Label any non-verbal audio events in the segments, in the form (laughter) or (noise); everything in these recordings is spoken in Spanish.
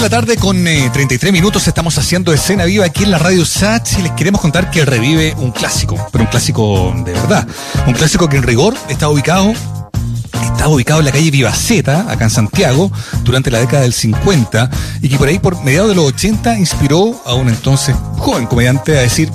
de la tarde con 33 eh, minutos estamos haciendo escena viva aquí en la radio Sats y les queremos contar que revive un clásico, pero un clásico de verdad. Un clásico que en rigor está ubicado estaba ubicado en la calle Vivaceta, acá en Santiago, durante la década del 50, y que por ahí, por mediados de los 80, inspiró a un entonces joven comediante a decir,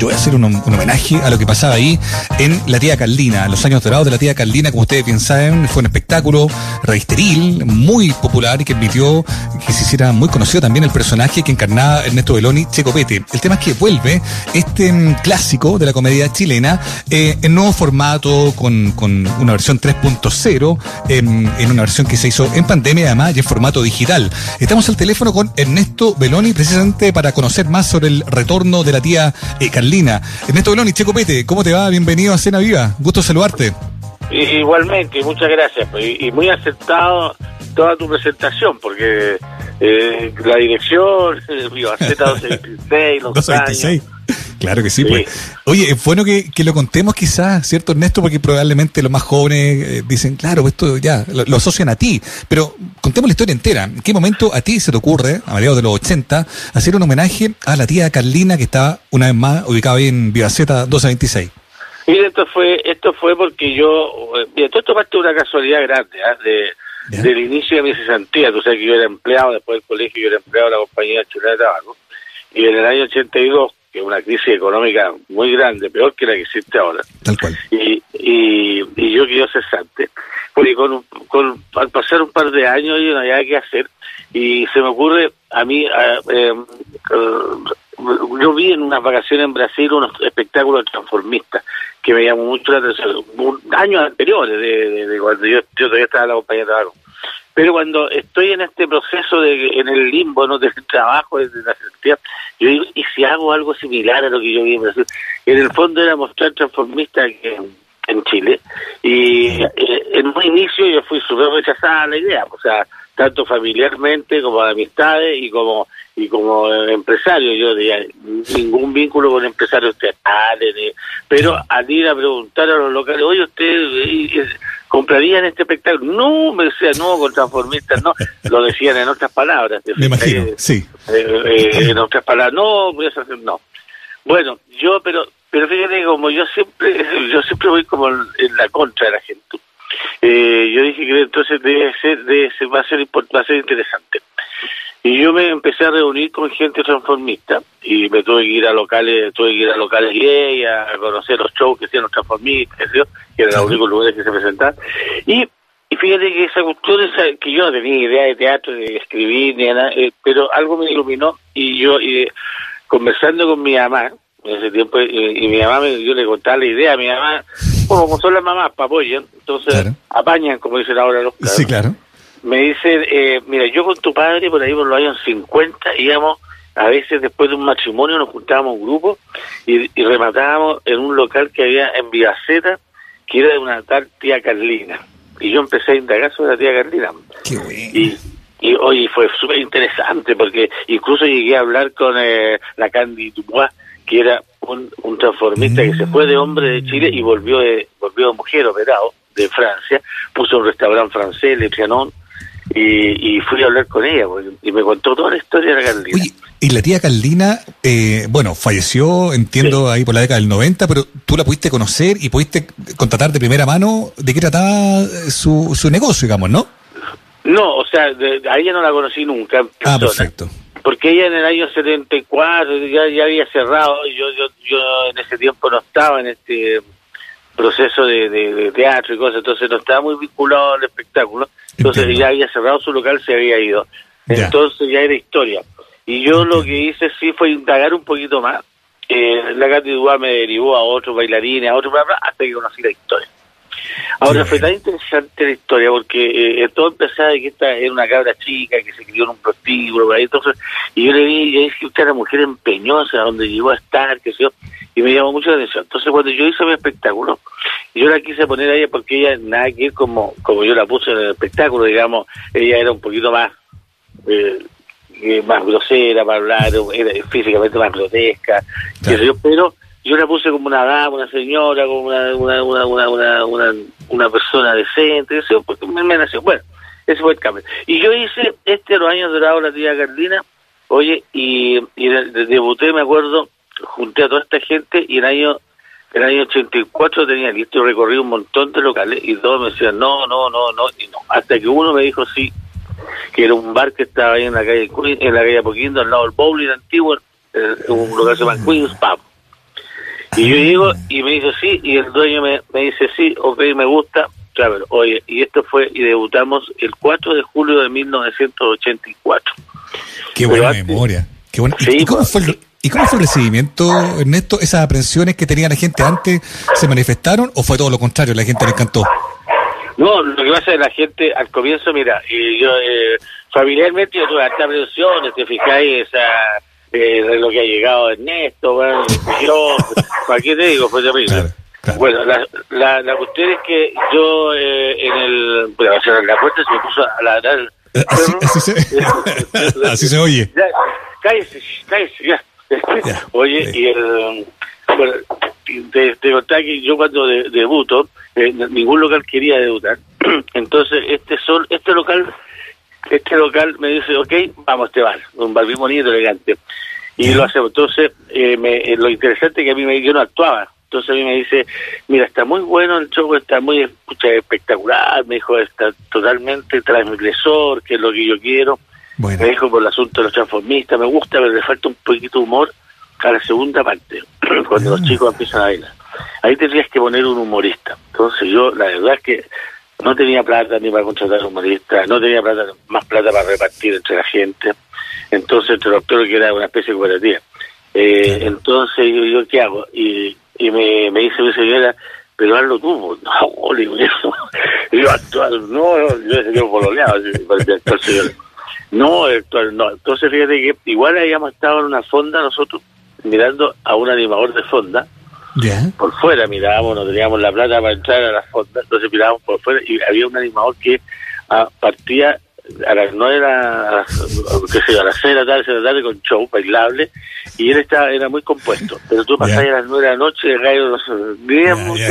yo voy a hacer un, homenaje a lo que pasaba ahí en La Tía Carlina. Los años dorados de La Tía Carlina, como ustedes bien saben, fue un espectáculo revisteril, muy popular y que permitió que se hiciera muy conocido también el personaje que encarnaba Ernesto Beloni, Checo Pete. El tema es que vuelve este mm, clásico de la comedia chilena eh, en nuevo formato, con, una versión 3.0, en una versión que se hizo en pandemia además y en formato digital. Estamos al teléfono con Ernesto Beloni precisamente para conocer más sobre el retorno de la tía eh, Lina. Ernesto Beloni, Checo Pete, ¿cómo te va? Bienvenido a Cena Viva. Gusto saludarte. Igualmente, muchas gracias. Pues, y muy aceptado toda tu presentación, porque eh, la dirección, (laughs) Viva Z226, los (laughs) 226. Claro que sí, pues. Oye, es bueno que, lo contemos quizás, ¿cierto, Ernesto? Porque probablemente los más jóvenes eh, dicen, claro, esto ya, lo, asocian a ti. Pero contemos la historia entera. ¿En qué momento a ti se te ocurre, a mediados de los 80, hacer un homenaje a la tía Carlina que estaba una vez más ubicada ahí en Vivaceta 1226? Mira, esto fue, esto fue porque yo, eh, mira, todo esto parte de una casualidad grande, ¿ah? de, del inicio de mi cesantía. Tú sabes que yo era empleado, después del colegio yo era empleado de la compañía chilena de tabaco. Y en el año 82 que es una crisis económica muy grande, peor que la que existe ahora. Tal cual. Y, y, y yo quiero cesante. Porque con, con, al pasar un par de años yo no había que hacer y se me ocurre a mí, eh, yo vi en unas vacaciones en Brasil unos espectáculos transformistas que me llamó mucho la atención, años anteriores de, de, cuando yo, todavía estaba en la compañía de trabajo. Pero cuando estoy en este proceso de en el limbo, ¿no? del trabajo, de la sentía, yo digo, ¿y si hago algo similar a lo que yo vi en Brasil? En el fondo era mostrar transformista en, en Chile. Y eh, en un inicio yo fui súper rechazada la idea, o sea, tanto familiarmente como de amistades y como y como empresario yo diría ningún vínculo con empresarios teatrales pero al ir a preguntar a los locales oye usted comprarían este espectáculo no me decía no con transformistas no lo decían en otras palabras me imagino sí. eh, eh, en otras palabras no voy a hacer no bueno yo pero pero fíjate como yo siempre (laughs) yo siempre voy como en la contra de la gente. Eh, yo dije que entonces debe ser, debe ser, va a ser va a ser interesante y yo me empecé a reunir con gente transformista y me tuve que ir a locales, tuve que ir a locales gay, a conocer los shows que hacían los transformistas, que eran los únicos lugares que se presentaban. Y, y fíjate que esa cuestión, esa, que yo no tenía idea de teatro, de escribir, ni nada, eh, pero algo me iluminó y yo, conversando con mi mamá, en ese tiempo, y, mi mamá, me, yo le contaba la idea, mi mamá, como son las mamás, para apoyan, entonces apañan, como dicen ahora los Sí, claro me dice, eh, mira, yo con tu padre por ahí por los años 50 íbamos, a veces después de un matrimonio nos juntábamos un grupo y, y rematábamos en un local que había en Vivaceta, que era de una tal tía Carlina. Y yo empecé a indagar sobre la tía Carlina. Qué bueno. Y, y hoy fue súper interesante porque incluso llegué a hablar con eh, la Candy Dubois, que era un, un transformista que se fue de hombre de Chile y volvió de, volvió mujer operado de Francia, puso un restaurante francés, Le Trianon, y, fui a hablar con ella pues, y me contó toda la historia de la Carlina. Oye, y la tía Carlina, eh, bueno, falleció, entiendo, ahí por la década del 90, pero tú la pudiste conocer y pudiste contratar de primera mano de qué trataba su, su negocio, digamos, ¿no? No, o sea, a ella no la conocí nunca. ah, perfecto. Porque ella en el año 74 ya, ya había cerrado y yo, yo, yo en ese tiempo no estaba en este proceso de, teatro y cosas, entonces no estaba muy vinculado al espectáculo, entonces ya había cerrado su local, se había ido. Entonces ya era historia. Y yo lo que hice sí fue indagar un poquito más. Eh, la Katy me derivó a otros bailarines, a otros, hasta que conocí la historia. Ahora fue tan interesante la historia porque eh, todo empezaba de que esta era una cabra chica que se crió en un prostíbulo, entonces, y yo le vi, y dije que usted era mujer empeñosa, donde llegó a estar, que sé yo, y me llamó mucho la atención. Entonces cuando yo hice mi espectáculo, yo la quise poner a ella porque ella nada que ir como, como yo la puse en el espectáculo, digamos, ella era un poquito más... Eh, eh más grosera para hablar, era físicamente más grotesca, pero yo la puse como una dama, una señora, como una, una, una, una, una, una persona decente, porque me, nació. Bueno, ese fue el cambio. Y yo hice este los años dorados la tía Carlina, oye, y, y debuté, me acuerdo, junté a toda esta gente y el año en el año 84 tenía listo recorrí un montón de locales y todos me decían no, no, no, no, y no. Hasta que uno me dijo sí, que era un bar que estaba ahí en la calle en la calle Apoquindo, al lado del bowling antiguo, un lugar que se llama Queen's Pub. Y yo llego y me dice sí, y el dueño me, me dice sí, ok, me gusta, claro, oye, y esto fue, y debutamos el 4 de julio de 1984. Qué buena memoria. Qué buena. ¿Y, cómo pues. fue el, ¿Y cómo fue el recibimiento, Ernesto? ¿Esas aprensiones que tenía la gente antes se manifestaron o fue todo lo contrario? La gente le encantó. No, lo que pasa es la gente al comienzo, mira, y yo eh, familiarmente yo tuve hartas aprensiones, te fijáis, esa eh, de lo que ha llegado Ernesto, bueno, yo, (laughs) ¿para qué te digo? Fue terrible. Bueno, la, la, la, cuestión es que yo eh, en el. Bueno, cerrar la puerta se me puso a ladrar. Eh, así, así, se, (laughs) (laughs) así se oye. Ya, cállese, cállese, ya. (laughs) Oye, y el. Bueno, te, te contaba que yo cuando debuto, eh, ningún local quería debutar. (clears throat) Entonces, este sol, este local este local me dice, ok, vamos a este bar, un bar bien bonito, elegante. Y lo hacemos. Entonces, eh, me, eh, lo interesante es que a mí me, yo no actuaba. Entonces a mí me dice, mira, está muy bueno el show, está muy espectacular, me dijo, está totalmente transgresor, que es lo que yo quiero. Me dijo por el asunto de los transformistas, me gusta, pero le falta un poquito de humor a la segunda parte, cuando los ah. chicos empiezan a bailar. Ahí tendrías que poner un humorista. Entonces yo, la verdad es que no tenía plata ni para contratar humoristas, no tenía plata, más plata para repartir entre la gente. Entonces, entre los que era una especie de cooperativa. Eh, Entonces, yo, yo, ¿qué hago? Y, y me, me dice mi señora, pero hazlo tú. No, le digo, yo, actual, no, yo, yo pololeado, no, actual, no. Entonces, fíjate que igual habíamos estado en una fonda nosotros mirando a un animador de fonda por fuera mirábamos, no teníamos la plata para entrar a la fonda, entonces mirábamos por fuera y había un animador que ah, partía a las nueve, a qué sé a las seis de la tarde, seis de la tarde con show bailable y él estaba, era muy compuesto, pero tú pasabas a las nueve de la noche y el gallo no se mucho.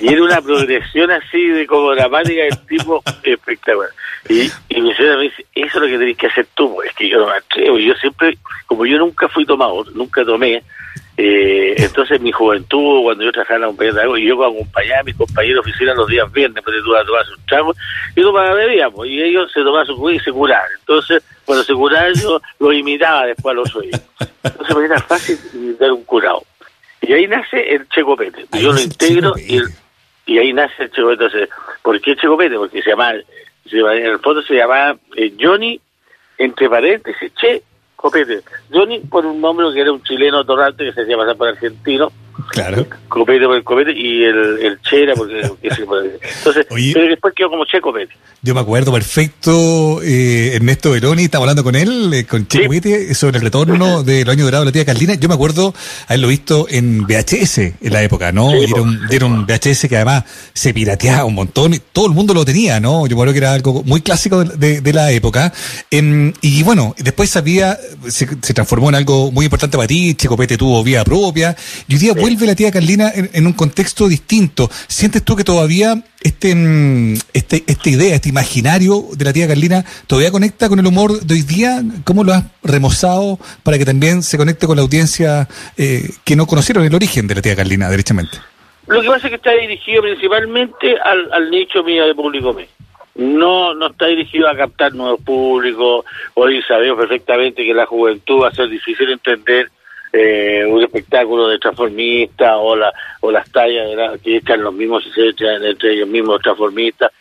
y era una progresión así de como dramática del tipo espectacular. Y, y mi señora me dice, eso es lo que tenés que hacer tú, pues, es que yo no me atrevo. Yo siempre, como yo nunca fui tomador, nunca tomé, eh, (laughs) entonces, mi juventud, cuando yo trabajaba en la compañía de algo, y yo acompañaba a mis compañeros de oficina los días viernes, pues tú a tomar un trago, y tomaba bebíamos, y ellos se tomaban su jugo y se curaban. Entonces, cuando se curaban, yo (laughs) lo imitaba después a los oídos. Entonces, me era fácil imitar un curado. Y ahí nace el checopete. Yo lo integro y, y ahí nace el checopete. Entonces, ¿por qué checopete? Porque se llama en el fondo se llamaba eh, Johnny, entre paréntesis, Che Copete. Johnny por un nombre que era un chileno torrante que se hacía pasar por argentino. Claro. Copete por el Copete y el, el Che era porque... Entonces, (laughs) pero después quedó como Che Copete. Yo me acuerdo perfecto, eh, Ernesto Veroni, estaba hablando con él, eh, con Che Copete, sobre el retorno (laughs) de los años dorados de la tía Carlina. Yo me acuerdo haberlo visto en VHS en la época, ¿no? dieron, VHS que además se pirateaba un montón, y todo el mundo lo tenía, ¿no? Yo me acuerdo que era algo muy clásico de, de, la época. y bueno, después sabía, se, se, transformó en algo muy importante para ti, Che Copete tuvo vida propia, y hoy día vuelve la tía Carlina en, un contexto distinto. ¿Sientes tú que todavía este, mm, este, esta idea, este imaginario de la tía Carlina, todavía conecta con el humor de hoy día? ¿Cómo lo has remozado para que también se conecte con la audiencia eh, que no conocieron el origen de la tía Carlina, derechamente? Lo que pasa es que está dirigido principalmente al, nicho mío de público mío. No, no está dirigido a captar nuevos públicos. Hoy sabemos perfectamente que la juventud va a ser difícil entender eh, un espectáculo de transformistas o, la, o las tallas que echan los mismos y se echan entre ellos mismos transformistas.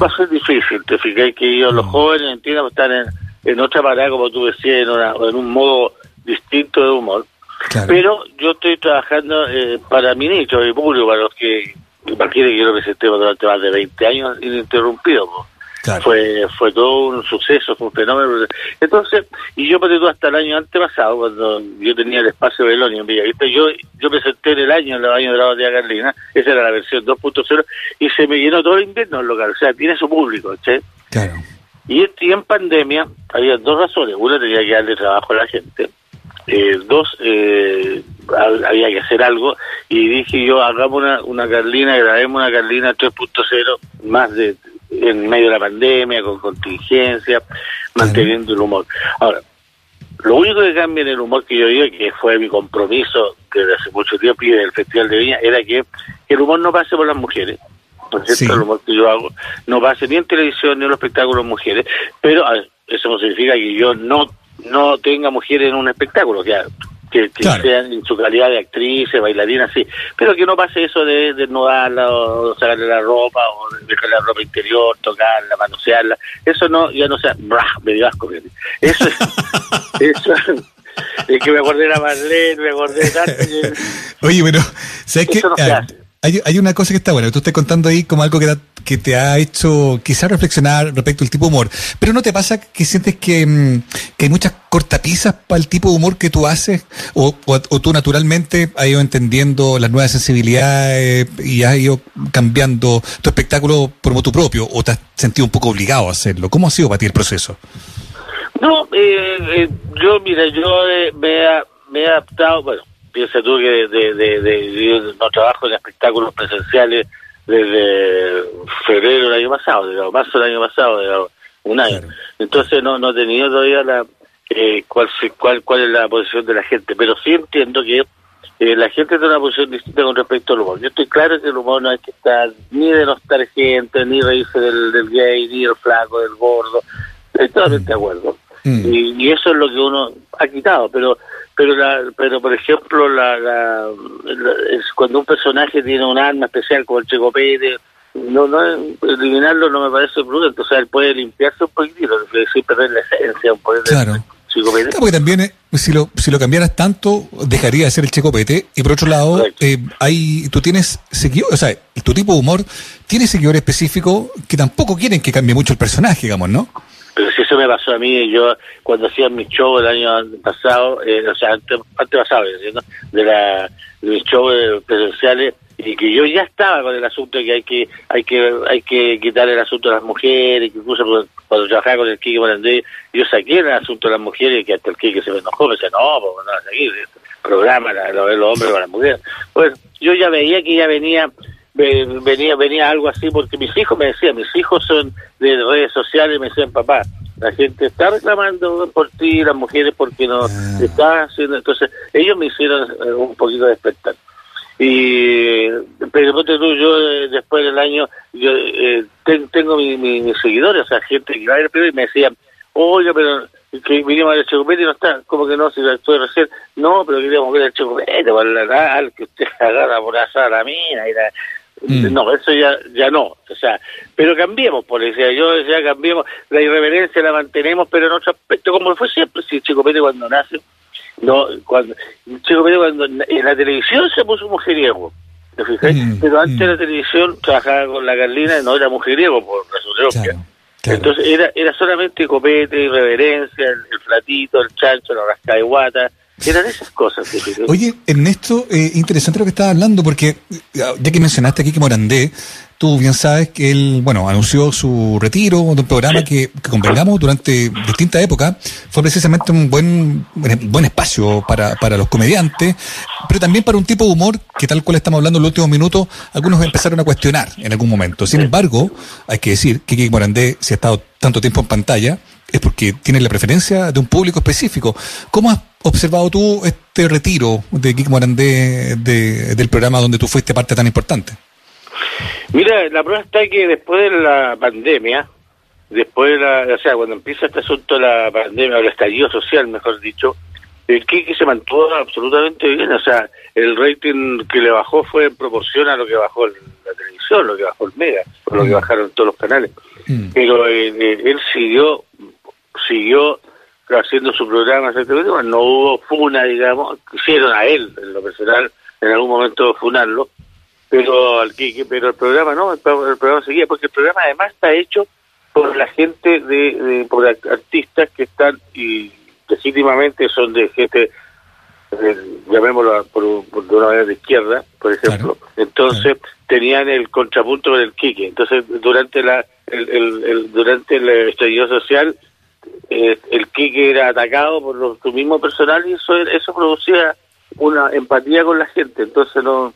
Va a ser difícil, te fijas que ellos, los jóvenes, entiendan, están en, en otra parada, como tú decías, en, en un modo distinto de humor. Pero yo estoy trabajando eh, para mi nicho, mi público, para los que imagínate que yo lo presenté durante más de 20 años ininterrumpido. Fue fue todo un suceso, fue un fenómeno. Entonces, y yo todo hasta el año antepasado, cuando yo tenía el espacio Belonio en Villavista, yo yo presenté en el año, en el año de la batalla Carlina, esa era la versión 2.0, y se me llenó todo el invierno el local, o sea, tiene su público, ¿sí? Claro. Y, en pandemia había dos razones. Una tenía que darle trabajo a la gente. Eh, dos, eh, había que hacer algo. Y dije yo, hagamos una, una Carlina, grabemos una Carlina 3.0 más de en medio de la pandemia, con contingencia, manteniendo el humor. Ahora, lo único que cambia en el humor que yo digo, que fue mi compromiso desde hace mucho tiempo y del Festival de Viña, era que, el humor no pase por las mujeres. Por cierto, el humor que yo hago no pase ni en televisión ni en los espectáculos mujeres, pero eso no significa que yo no no tenga mujeres en un espectáculo, que, que, sean en su calidad de actrices, bailarinas, sí, pero que no pase eso de desnudarla o sacarle la ropa o dejarle la ropa interior, tocarla, manosearla, eso no, ya no sea, brah, me dio asco, eso (laughs) eso es que me acordé de la Marlene, me acordé de (laughs) Oye, bueno, ¿sabes qué? Hay, hay, una cosa que está buena, tú estás contando ahí como algo que, que te ha hecho quizás reflexionar respecto al tipo de humor, pero ¿no te pasa que sientes que, mm, que hay muchas cortapisas para el tipo de humor que tú haces? O, o, tú naturalmente has ido entendiendo las nuevas sensibilidades y has ido cambiando tu espectáculo por motu propio o te has sentido un poco obligado a hacerlo? ¿Cómo ha sido para ti el proceso? No, eh, eh, yo, mira, yo eh, me, me he adaptado, piensa tú que de, de, no trabajo en espectáculos presenciales desde febrero del año pasado, de marzo del año pasado, un año. Entonces no, no he tenido todavía la eh, cuál, cuál, cuál es la posición de la gente, pero sí entiendo que eh, la gente tiene una posición distinta con respecto al humor. Yo estoy claro que el humor no hay que estar ni de denostar gente, ni reírse del, del gay, ni del flaco, del gordo. Estoy totalmente de acuerdo. Mm. Y, y, eso es lo que uno ha quitado, pero pero la, pero por ejemplo la, la, es cuando un personaje tiene un arma especial como el Checopete no no eliminarlo no me parece prudente. O sea él puede limpiarse un poquitito sin perder la esencia un poder claro. Claro, porque también eh, si lo si lo cambiaras tanto dejaría de ser el checopete y por otro lado eh, hay tú tienes seguidores o sea tu tipo de humor tiene seguidores específicos que tampoco quieren que cambie mucho el personaje digamos no pero si eso me pasó a mí, yo cuando hacía mi show el año pasado, eh, o sea, antes, pasado, de, la, de mis shows presenciales, y que yo ya estaba con el asunto de que hay que hay que hay que quitar el asunto de las mujeres, que incluso cuando trabajaba con el Kike Morandé, yo saqué el asunto de las mujeres, que hasta el Kike se me enojó, me decía, no, pues no, seguir, programa lo de los hombres con las mujeres. Pues yo ya veía que ya venía venía venía algo así porque mis hijos me decían, mis hijos son de redes sociales, me decían, papá, la gente está reclamando por ti, las mujeres porque no ah. está haciendo, entonces ellos me hicieron eh, un poquito despertar. Y pero tú, yo eh, después del año yo eh, tengo mis mi, seguidores, o sea, gente que va a ir y me decían, oye, pero que vinimos al Chocopete y no está, como que no, si lo estoy recién, no, pero queríamos ver el Chocopete, para la que usted (laughs) agarra por asar a la mina y la, Mm. No, eso ya ya no, o sea, pero cambiemos, por decía yo decía cambiemos, la irreverencia la mantenemos, pero en otro aspecto, como fue siempre, si Chico Pérez cuando nace, no, cuando Chico Pérez cuando en la televisión se puso mujeriego, ¿te fijas? Mm, pero antes de mm. la televisión trabajaba con la Carlina y no era mujeriego, por razón claro, Entonces era era solamente copete, irreverencia, el, el, flatito, el chancho, la rasca de guata, eran esas cosas. Oye, Ernesto, eh, interesante lo que estaba hablando, porque ya que mencionaste aquí que Morandé, tú bien sabes que él, bueno, anunció su retiro de un programa que, convengamos durante distintas épocas. Fue precisamente un buen, buen espacio para, para los comediantes, pero también para un tipo de humor que tal cual estamos hablando en los últimos minutos, algunos empezaron a cuestionar en algún momento. Sin embargo, hay que decir que Kiki Morandé, si ha estado tanto tiempo en pantalla, es porque tiene la preferencia de un público específico. ¿Cómo has observado tú este retiro de Kik Morandé del programa donde tú fuiste parte tan importante? Mira, la prueba está que después de la pandemia, después de la, o sea, cuando empieza este asunto de la pandemia, o el estallido social, mejor dicho, el Kiki se mantuvo absolutamente bien, o sea, el rating que le bajó fue en proporción a lo que bajó la televisión, lo que bajó el Mega, o lo que mm. bajaron todos los canales. Mm. Pero eh, eh, él siguió, siguió haciendo su programa, no hubo funa, digamos, quisieron a él, en lo personal, en algún momento funarlo, pero al pero el programa no, el, programa seguía, porque el programa además está hecho por la gente de, por artistas que están y legítimamente son de gente llamémoslo por, por, de una manera de izquierda, por ejemplo, entonces tenían el contrapunto del Quique, entonces durante la el, el durante el estallido social eh, el Quique era atacado por su mismo personal y eso, eso producía una empatía con la gente, entonces no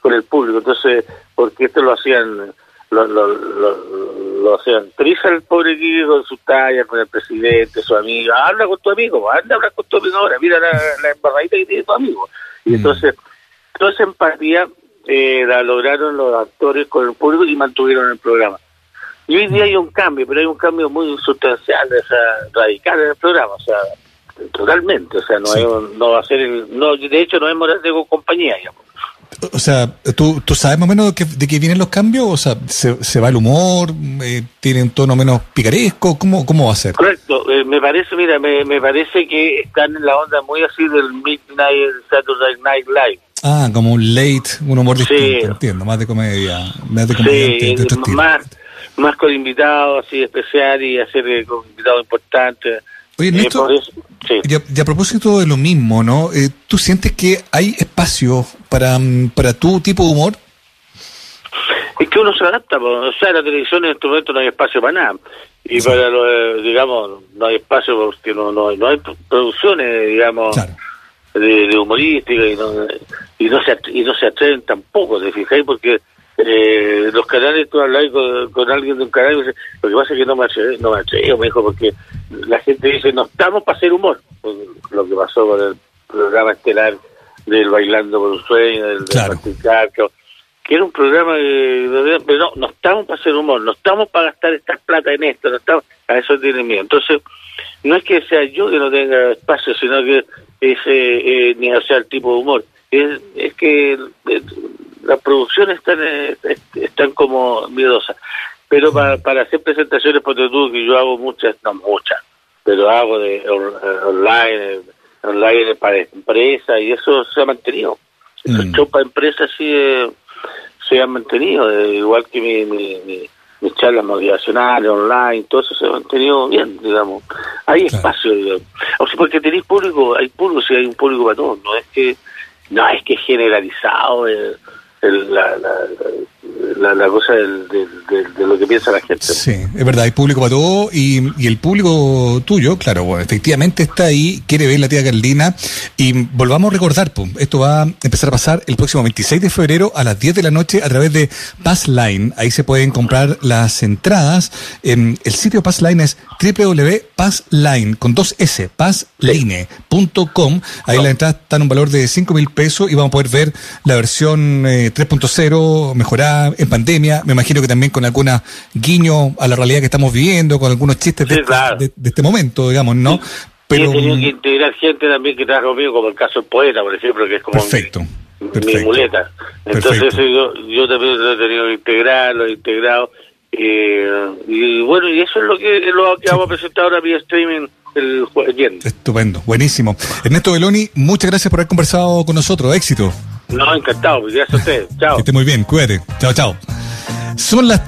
con el público, entonces porque esto lo hacían los, lo hacían prisa el pobre Quique con sus tallas, con el presidente, su amigo. Habla con tu amigo, anda a hablar con tu amigo ahora, mira la, la embarradita que tiene tu amigo. Y Mm. entonces, toda esa empatía eh, la lograron los actores con el público y mantuvieron el programa. Y hoy día hay un cambio, pero hay un cambio muy sustancial, o sea, radical en el programa, o sea, totalmente, o sea, no, Sí. hay no va a ser, el, no, de hecho no es Morante con compañía, digamos. O sea, ¿tú, ¿tú sabes más o menos de qué, de qué vienen los cambios? O sea, ¿se, se va el humor? Eh, ¿Tiene un tono menos picaresco? ¿Cómo, cómo va a ser? Correcto, eh, me parece, mira, me, me parece que están en la onda muy así del Midnight Saturday Night Live. Ah, como un late, un humor Sí. distinto, entiendo, más de comedia, más de comediante Sí, de otro estilo. Más, con invitados así especial y hacer eh, con invitados importantes. Oye, Eh, Ernesto, sí. y, a, y a propósito de lo mismo, ¿no? Eh, ¿Tú sientes que hay espacio para, mm, para tu tipo de humor? Es que uno se adapta, po. o sea, la televisión en este momento no hay espacio para nada. Y Sí. para, lo, eh, digamos, no hay espacio porque no, no, no hay producciones, digamos, Claro. de, de humorística y no, y no se y no se atreven tampoco, ¿te fijáis? Porque eh, los canales, tú hablas con, con alguien de un canal lo que pasa es que no me atrevo, no me atrevo, me dijo, porque la gente dice, no estamos para hacer humor. Pues, Lo que pasó con el programa estelar del Bailando por un Sueño, del, Claro. Que era un programa que, pero no, no estamos para hacer humor, no estamos para gastar estas plata en esto, no estamos, a eso tienen miedo. Entonces, no es que sea yo que no tenga espacio, sino que es eh, eh, ni o sea el tipo de humor. Es, es que eh, las producciones están, eh, est- están como miedosas. Pero para, para hacer presentaciones, por tú, que yo hago muchas, no muchas, pero hago de eh, online, online para empresas y eso se ha mantenido. Esos Mm. shows para empresas sí eh, se han mantenido, eh, igual que mi, mi, mi- mis charlas motivacionales online, todo eso se ha mantenido bien, digamos. Hay Claro. espacio, digamos. O sea, porque tenéis público, hay público, sí hay un público para todos, no es que, no es que generalizado eh, el- la, la, la, cosa del, de lo que piensa la gente. Sí, es verdad, hay público para todo y, el público tuyo, claro, bueno, efectivamente está ahí, quiere ver la tía Carlina y volvamos a recordar, pues, esto va a empezar a pasar el próximo 26 de febrero a las 10 de la noche a través de Passline, ahí se pueden comprar las entradas, Em, el sitio Passline es www.passline con dos S, passline.com, ahí las entradas están a un valor de 5 mil pesos y vamos a poder ver la versión eh, 3.0 mejorada en pandemia, me imagino que también con alguna guiño a la realidad que estamos viviendo, con algunos chistes de, Sí, este- claro. de- de este momento, digamos, ¿no? Pero, Pero he tenido que integrar gente también que trabaja conmigo, como el caso del poeta, por ejemplo, que es como perfecto, mi, muleta. Entonces Perfecto. yo, yo también lo he tenido que integrar, lo he integrado. eh, y bueno, y eso es lo que, lo que vamos a presentar ahora vía streaming el jue- viernes. Estupendo, buenísimo. Ernesto Beloni, muchas gracias por haber conversado con nosotros, éxito. No, encantado, gracias a ustedes. Chao. Que esté muy bien, cuídate. Chao, chao. Son las